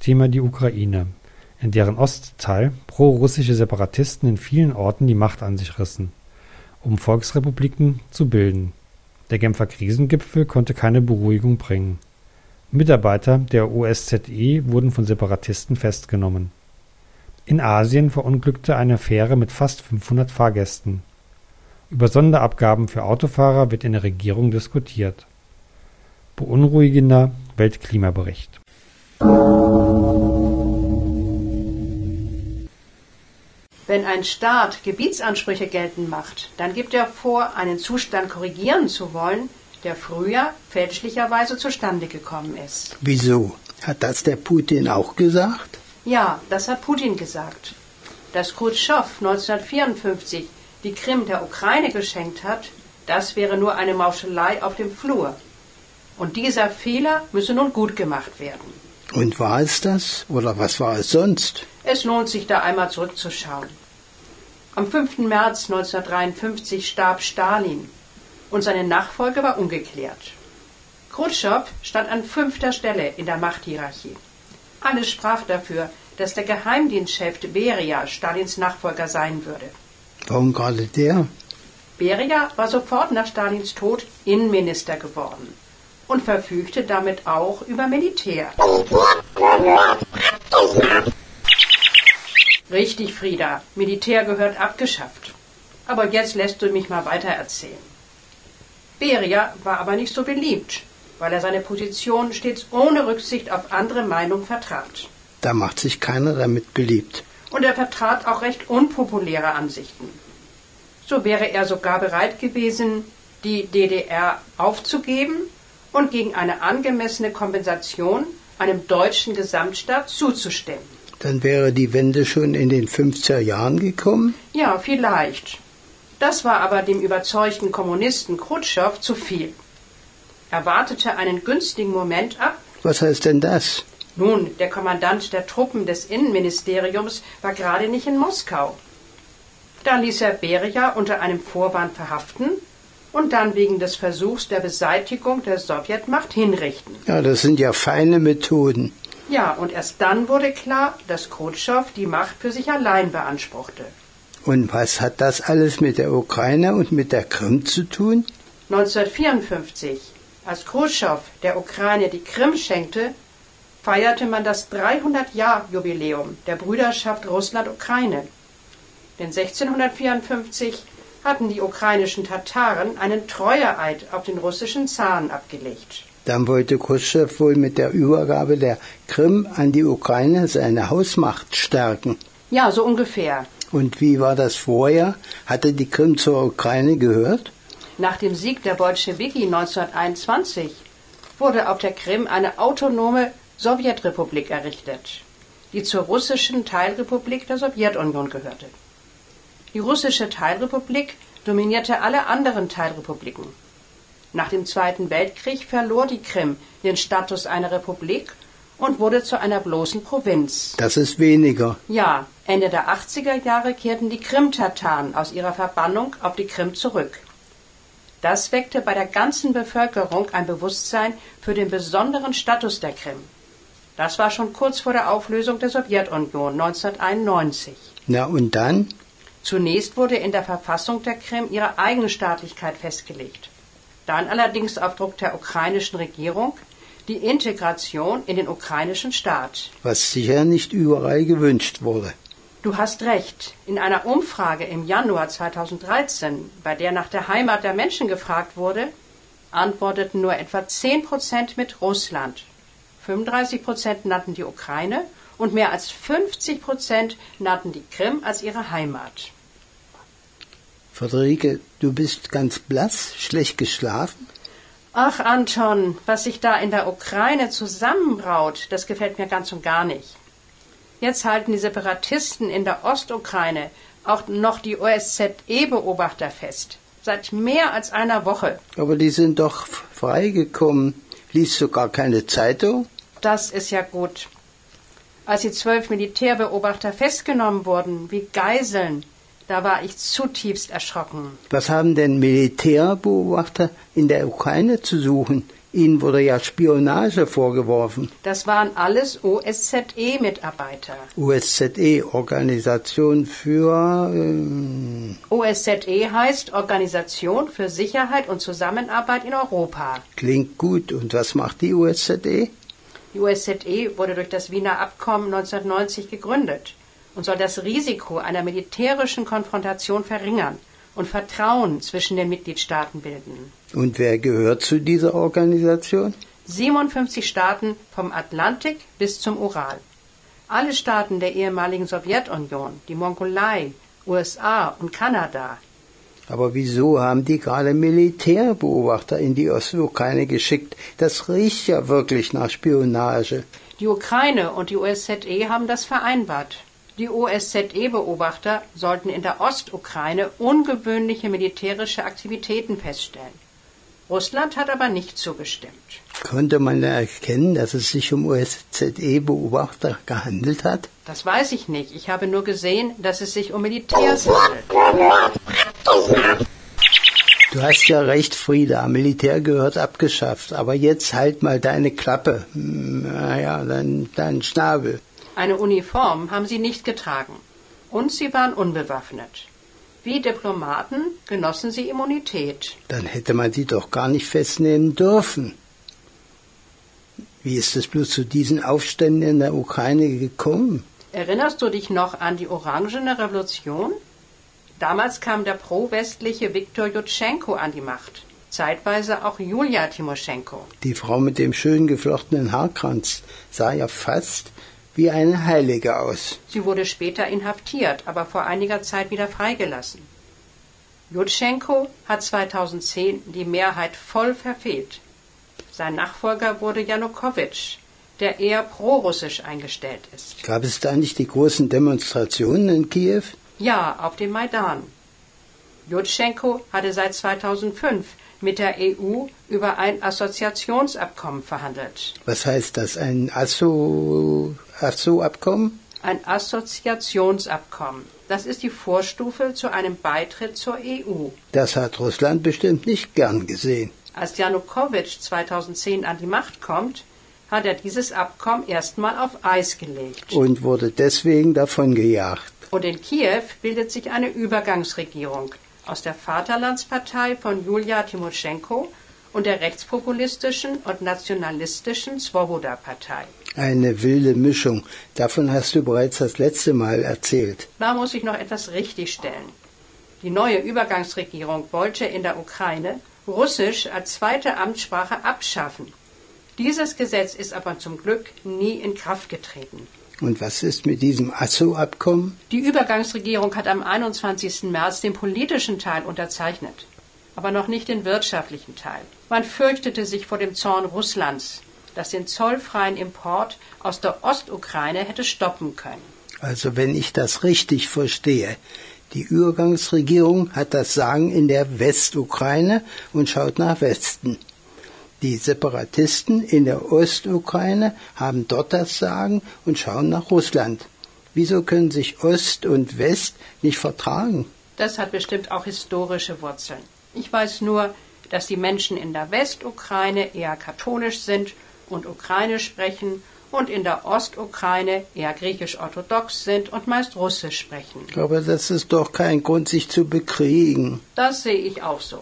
Thema die Ukraine, in deren Ostteil pro-russische Separatisten in vielen Orten die Macht an sich rissen, um Volksrepubliken zu bilden. Der Genfer Krisengipfel konnte keine Beruhigung bringen. Mitarbeiter der OSZE wurden von Separatisten festgenommen. In Asien verunglückte eine Fähre mit fast 500 Fahrgästen. Über Sonderabgaben für Autofahrer wird in der Regierung diskutiert. Beunruhigender Weltklimabericht. Wenn ein Staat Gebietsansprüche geltend macht, dann gibt er vor, einen Zustand korrigieren zu wollen, der früher fälschlicherweise zustande gekommen ist. Wieso? Hat das der Putin auch gesagt? Ja, das hat Putin gesagt. Dass Khrushchev 1954 die Krim der Ukraine geschenkt hat, das wäre nur eine Mauschelei auf dem Flur. Und dieser Fehler müsse nun gut gemacht werden. Und war es das? Oder was war es sonst? Es lohnt sich da einmal zurückzuschauen. Am 5. März 1953 starb Stalin und seine Nachfolge war ungeklärt. Khrushchev stand an fünfter Stelle in der Machthierarchie. Alles sprach dafür, dass der Geheimdienstchef Beria Stalins Nachfolger sein würde. Warum gerade der? Beria war sofort nach Stalins Tod Innenminister geworden und verfügte damit auch über Militär. Richtig, Frieda. Militär gehört abgeschafft. Aber jetzt lässt du mich mal weiter erzählen. Beria war aber nicht so beliebt, weil er seine Position stets ohne Rücksicht auf andere Meinungen vertrat. Da macht sich keiner damit beliebt. Und er vertrat auch recht unpopuläre Ansichten. So wäre er sogar bereit gewesen, die DDR aufzugeben und gegen eine angemessene Kompensation einem deutschen Gesamtstaat zuzustimmen. Dann wäre die Wende schon in den 50er Jahren gekommen? Ja, vielleicht. Das war aber dem überzeugten Kommunisten Khrushchev zu viel. Er wartete einen günstigen Moment ab. Was heißt denn das? Nun, der Kommandant der Truppen des Innenministeriums war gerade nicht in Moskau. Da ließ er Beria unter einem Vorwand verhaften und dann wegen des Versuchs der Beseitigung der Sowjetmacht hinrichten. Ja, das sind ja feine Methoden. Ja, und erst dann wurde klar, dass Khrushchev die Macht für sich allein beanspruchte. Und was hat das alles mit der Ukraine und mit der Krim zu tun? 1954, als Khrushchev der Ukraine die Krim schenkte, feierte man das 300-Jahr-Jubiläum der Brüderschaft Russland-Ukraine. Denn 1654 hatten die ukrainischen Tataren einen Treueeid auf den russischen Zaren abgelegt. Dann wollte Khrushchev wohl mit der Übergabe der Krim an die Ukraine seine Hausmacht stärken. Ja, so ungefähr. Und wie war das vorher? Hatte die Krim zur Ukraine gehört? Nach dem Sieg der Bolschewiki 1921 wurde auf der Krim eine autonome Sowjetrepublik errichtet, die zur russischen Teilrepublik der Sowjetunion gehörte. Die russische Teilrepublik dominierte alle anderen Teilrepubliken. Nach dem Zweiten Weltkrieg verlor die Krim den Status einer Republik und wurde zu einer bloßen Provinz. Das ist weniger. Ja, Ende der 80er Jahre kehrten die Krim-Tataren aus ihrer Verbannung auf die Krim zurück. Das weckte bei der ganzen Bevölkerung ein Bewusstsein für den besonderen Status der Krim. Das war schon kurz vor der Auflösung der Sowjetunion 1991. Na und dann? Zunächst wurde in der Verfassung der Krim ihre Eigenstaatlichkeit festgelegt dann allerdings auf Druck der ukrainischen Regierung die Integration in den ukrainischen Staat. Was sicher nicht überall gewünscht wurde. Du hast recht. In einer Umfrage im Januar 2013, bei der nach der Heimat der Menschen gefragt wurde, antworteten nur etwa 10 Prozent mit Russland. 35 Prozent nannten die Ukraine und mehr als 50 Prozent nannten die Krim als ihre Heimat. Friederike, du bist ganz blass, schlecht geschlafen? Ach, Anton, was sich da in der Ukraine zusammenbraut, das gefällt mir ganz und gar nicht. Jetzt halten die Separatisten in der Ostukraine auch noch die OSZE-Beobachter fest. Seit mehr als einer Woche. Aber die sind doch freigekommen. Liest du gar keine Zeitung? Das ist ja gut. Als die zwölf Militärbeobachter festgenommen wurden, wie Geiseln, da war ich zutiefst erschrocken. Was haben denn Militärbeobachter in der Ukraine zu suchen? Ihnen wurde ja Spionage vorgeworfen. Das waren alles OSZE-Mitarbeiter. OSZE, Organisation für. Ähm, OSZE heißt Organisation für Sicherheit und Zusammenarbeit in Europa. klingt gut. Und was macht die OSZE? Die OSZE wurde durch das Wiener Abkommen 1990 gegründet und soll das Risiko einer militärischen Konfrontation verringern und Vertrauen zwischen den Mitgliedstaaten bilden. Und wer gehört zu dieser Organisation? 57 Staaten vom Atlantik bis zum Ural. Alle Staaten der ehemaligen Sowjetunion, die Mongolei, USA und Kanada. Aber wieso haben die gerade Militärbeobachter in die Ostukraine geschickt? Das riecht ja wirklich nach Spionage. Die Ukraine und die OSZE haben das vereinbart. Die OSZE-Beobachter sollten in der Ostukraine ungewöhnliche militärische Aktivitäten feststellen. Russland hat aber nicht zugestimmt. Konnte man erkennen, dass es sich um OSZE-Beobachter gehandelt hat? Das weiß ich nicht. Ich habe nur gesehen, dass es sich um Militärs handelt. Du hast ja recht, Frieda. Militär gehört abgeschafft. Aber jetzt halt mal deine Klappe. Naja, dein, dein Schnabel. Eine Uniform haben sie nicht getragen. Und sie waren unbewaffnet. Wie Diplomaten genossen sie Immunität. Dann hätte man sie doch gar nicht festnehmen dürfen. Wie ist es bloß zu diesen Aufständen in der Ukraine gekommen? Erinnerst du dich noch an die Orangene Revolution? Damals kam der pro-westliche Viktor Jutschenko an die Macht. Zeitweise auch Julia Timoschenko. Die Frau mit dem schön geflochtenen Haarkranz sah ja fast wie eine Heilige aus. Sie wurde später inhaftiert, aber vor einiger Zeit wieder freigelassen. Jutschenko hat 2010 die Mehrheit voll verfehlt. Sein Nachfolger wurde Janukowitsch, der eher prorussisch eingestellt ist. Gab es da nicht die großen Demonstrationen in Kiew? Ja, auf dem Maidan. Jutschenko hatte seit 2005 mit der EU über ein Assoziationsabkommen verhandelt. Was heißt das? Ein Asso Asso-Abkommen? Ein Assoziationsabkommen. Das ist die Vorstufe zu einem Beitritt zur EU. Das hat Russland bestimmt nicht gern gesehen. Als Janukowitsch 2010 an die Macht kommt, hat er dieses Abkommen erstmal auf Eis gelegt. Und wurde deswegen davon gejagt. Und in Kiew bildet sich eine Übergangsregierung aus der Vaterlandspartei von Julia Timoschenko und der rechtspopulistischen und nationalistischen Svoboda-Partei. Eine wilde Mischung. Davon hast du bereits das letzte Mal erzählt. Da muss ich noch etwas richtigstellen. Die neue Übergangsregierung wollte in der Ukraine Russisch als zweite Amtssprache abschaffen. Dieses Gesetz ist aber zum Glück nie in Kraft getreten. Und was ist mit diesem ASSO-Abkommen? Die Übergangsregierung hat am 21. März den politischen Teil unterzeichnet, aber noch nicht den wirtschaftlichen Teil. Man fürchtete sich vor dem Zorn Russlands, das den zollfreien Import aus der Ostukraine hätte stoppen können. Also wenn ich das richtig verstehe, die Übergangsregierung hat das Sagen in der Westukraine und schaut nach Westen. Die Separatisten in der Ostukraine haben dort das Sagen und schauen nach Russland. Wieso können sich Ost und West nicht vertragen? Das hat bestimmt auch historische Wurzeln. Ich weiß nur, dass die Menschen in der Westukraine eher katholisch sind und Ukrainisch sprechen und in der Ostukraine eher griechisch-orthodox sind und meist Russisch sprechen. Aber das ist doch kein Grund, sich zu bekriegen. Das sehe ich auch so.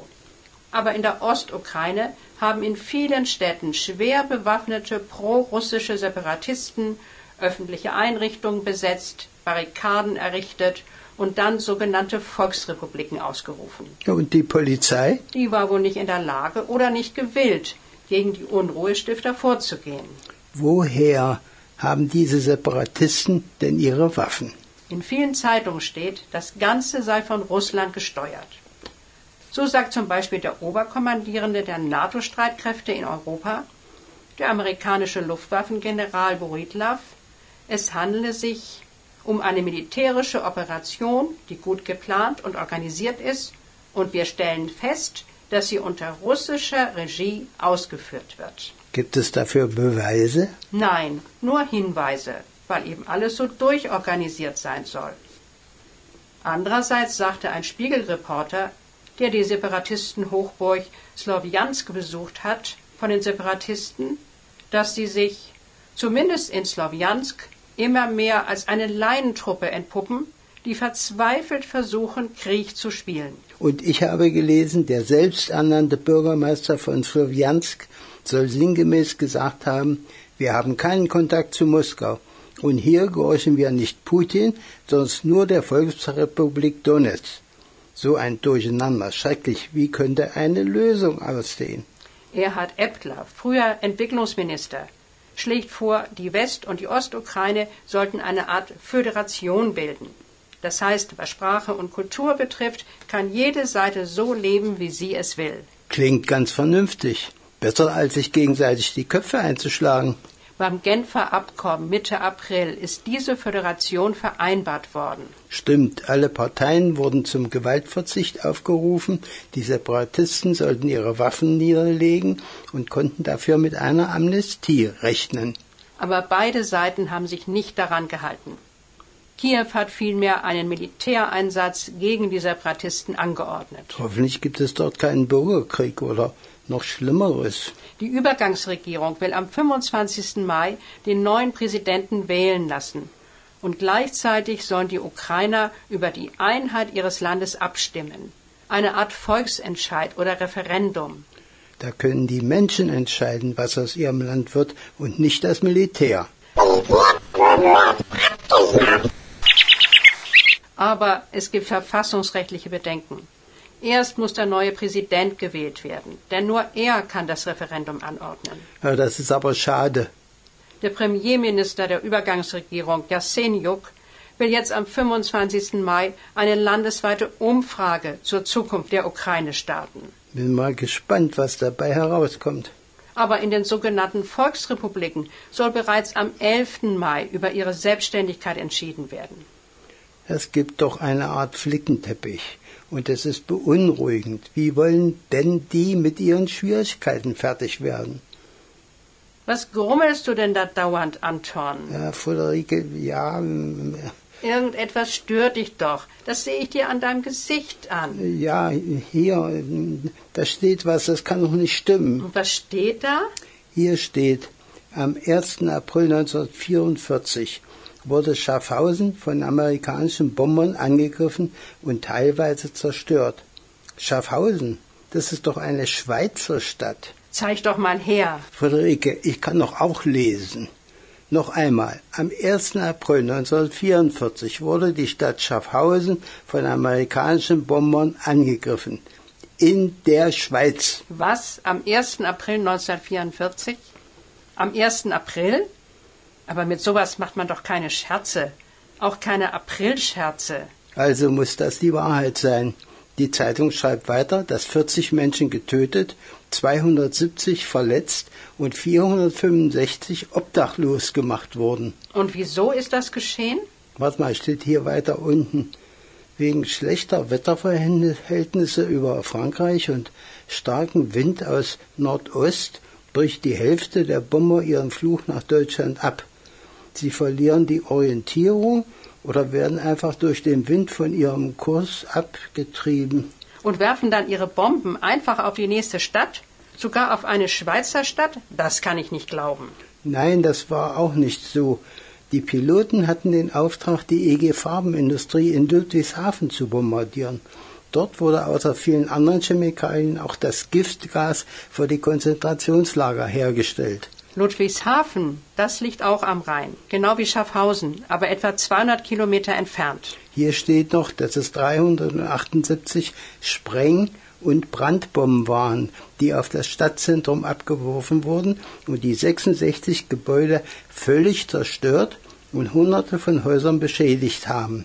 Aber in der Ostukraine haben in vielen Städten schwer bewaffnete pro-russische Separatisten öffentliche Einrichtungen besetzt, Barrikaden errichtet und dann sogenannte Volksrepubliken ausgerufen. Und die Polizei? Die war wohl nicht in der Lage oder nicht gewillt, gegen die Unruhestifter vorzugehen. Woher haben diese Separatisten denn ihre Waffen? In vielen Zeitungen steht, das Ganze sei von Russland gesteuert. So sagt zum Beispiel der Oberkommandierende der NATO-Streitkräfte in Europa, der amerikanische Luftwaffengeneral Boritlav, es handele sich um eine militärische Operation, die gut geplant und organisiert ist, und wir stellen fest, dass sie unter russischer Regie ausgeführt wird. Gibt es dafür Beweise? Nein, nur Hinweise, weil eben alles so durchorganisiert sein soll. Andererseits sagte ein Spiegelreporter, der die Separatistenhochburg Slowjansk besucht hat, von den Separatisten, dass sie sich, zumindest in Slowjansk, immer mehr als eine Laientruppe entpuppen, die verzweifelt versuchen, Krieg zu spielen. Und ich habe gelesen, der selbsternannte Bürgermeister von Slowjansk soll sinngemäß gesagt haben, wir haben keinen Kontakt zu Moskau. Und hier gehorchen wir nicht Putin, sondern nur der Volksrepublik Donetsk. So ein Durcheinander, schrecklich. Wie könnte eine Lösung aussehen? Erhard Eptler, früher Entwicklungsminister, schlägt vor, die West- und die Ostukraine sollten eine Art Föderation bilden. Das heißt, was Sprache und Kultur betrifft, kann jede Seite so leben, wie sie es will. Klingt ganz vernünftig. Besser als sich gegenseitig die Köpfe einzuschlagen. Beim Genfer Abkommen Mitte April ist diese Föderation vereinbart worden. Stimmt, alle Parteien wurden zum Gewaltverzicht aufgerufen, die Separatisten sollten ihre Waffen niederlegen und konnten dafür mit einer Amnestie rechnen. Aber beide Seiten haben sich nicht daran gehalten. Kiew hat vielmehr einen Militäreinsatz gegen die Separatisten angeordnet. Hoffentlich gibt es dort keinen Bürgerkrieg oder noch Schlimmeres. Die Übergangsregierung will am 25. Mai den neuen Präsidenten wählen lassen. Und gleichzeitig sollen die Ukrainer über die Einheit ihres Landes abstimmen. Eine Art Volksentscheid oder Referendum. Da können die Menschen entscheiden, was aus ihrem Land wird und nicht das Militär. Aber es gibt verfassungsrechtliche Bedenken. Erst muss der neue Präsident gewählt werden, denn nur er kann das Referendum anordnen. Ja, das ist aber schade. Der Premierminister der Übergangsregierung, Jasenjuk, will jetzt am 25. Mai eine landesweite Umfrage zur Zukunft der Ukraine starten. Bin mal gespannt, was dabei herauskommt. Aber in den sogenannten Volksrepubliken soll bereits am 11. Mai über ihre Selbstständigkeit entschieden werden. Es gibt doch eine Art Flickenteppich. Und es ist beunruhigend. Wie wollen denn die mit ihren Schwierigkeiten fertig werden? Was grummelst du denn da dauernd, Anton? Ja, Friederike, ja. Irgendetwas stört dich doch. Das sehe ich dir an deinem Gesicht an. Ja, hier, da steht was, das kann doch nicht stimmen. Und was steht da? Hier steht, am 1. April 1944 wurde Schaffhausen von amerikanischen Bombern angegriffen und teilweise zerstört. Schaffhausen, das ist doch eine Schweizer Stadt. Zeig doch mal her. Friederike, ich kann doch auch lesen. Noch einmal, am 1. April 1944 wurde die Stadt Schaffhausen von amerikanischen Bombern angegriffen. In der Schweiz. Was? Am 1. April 1944? Am 1. April? Aber mit sowas macht man doch keine Scherze. Auch keine Aprilscherze. Also muss das die Wahrheit sein. Die Zeitung schreibt weiter, dass 40 Menschen getötet, 270 verletzt und 465 obdachlos gemacht wurden. Und wieso ist das geschehen? Warte mal, steht hier weiter unten. Wegen schlechter Wetterverhältnisse über Frankreich und starkem Wind aus Nordost bricht die Hälfte der Bomber ihren Fluch nach Deutschland ab. Sie verlieren die Orientierung oder werden einfach durch den Wind von ihrem Kurs abgetrieben. Und werfen dann ihre Bomben einfach auf die nächste Stadt? Sogar auf eine Schweizer Stadt? Das kann ich nicht glauben. Nein, das war auch nicht so. Die Piloten hatten den Auftrag, die EG Farbenindustrie in Ludwigshafen zu bombardieren. Dort wurde außer vielen anderen Chemikalien auch das Giftgas für die Konzentrationslager hergestellt. Ludwigshafen, das liegt auch am Rhein, genau wie Schaffhausen, aber etwa 200 Kilometer entfernt. Hier steht noch, dass es 378 Spreng- und Brandbomben waren, die auf das Stadtzentrum abgeworfen wurden und die 66 Gebäude völlig zerstört und hunderte von Häusern beschädigt haben.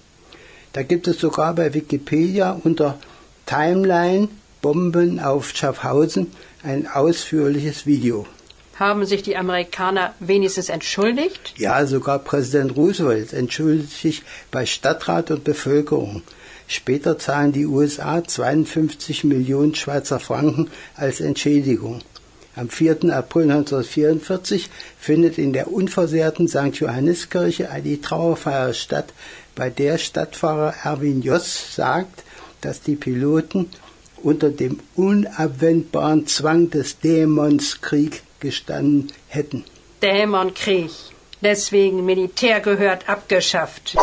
Da gibt es sogar bei Wikipedia unter Timeline Bomben auf Schaffhausen ein ausführliches Video. Haben sich die Amerikaner wenigstens entschuldigt? Ja, sogar Präsident Roosevelt entschuldigt sich bei Stadtrat und Bevölkerung. Später zahlen die USA 52 Millionen Schweizer Franken als Entschädigung. Am 4. April 1944 findet in der unversehrten St. Johanniskirche die Trauerfeier statt, bei der Stadtpfarrer Erwin Joss sagt, dass die Piloten unter dem unabwendbaren Zwang des Dämonskrieg gestanden hätten. Dämonkrieg. Deswegen Militär gehört abgeschafft.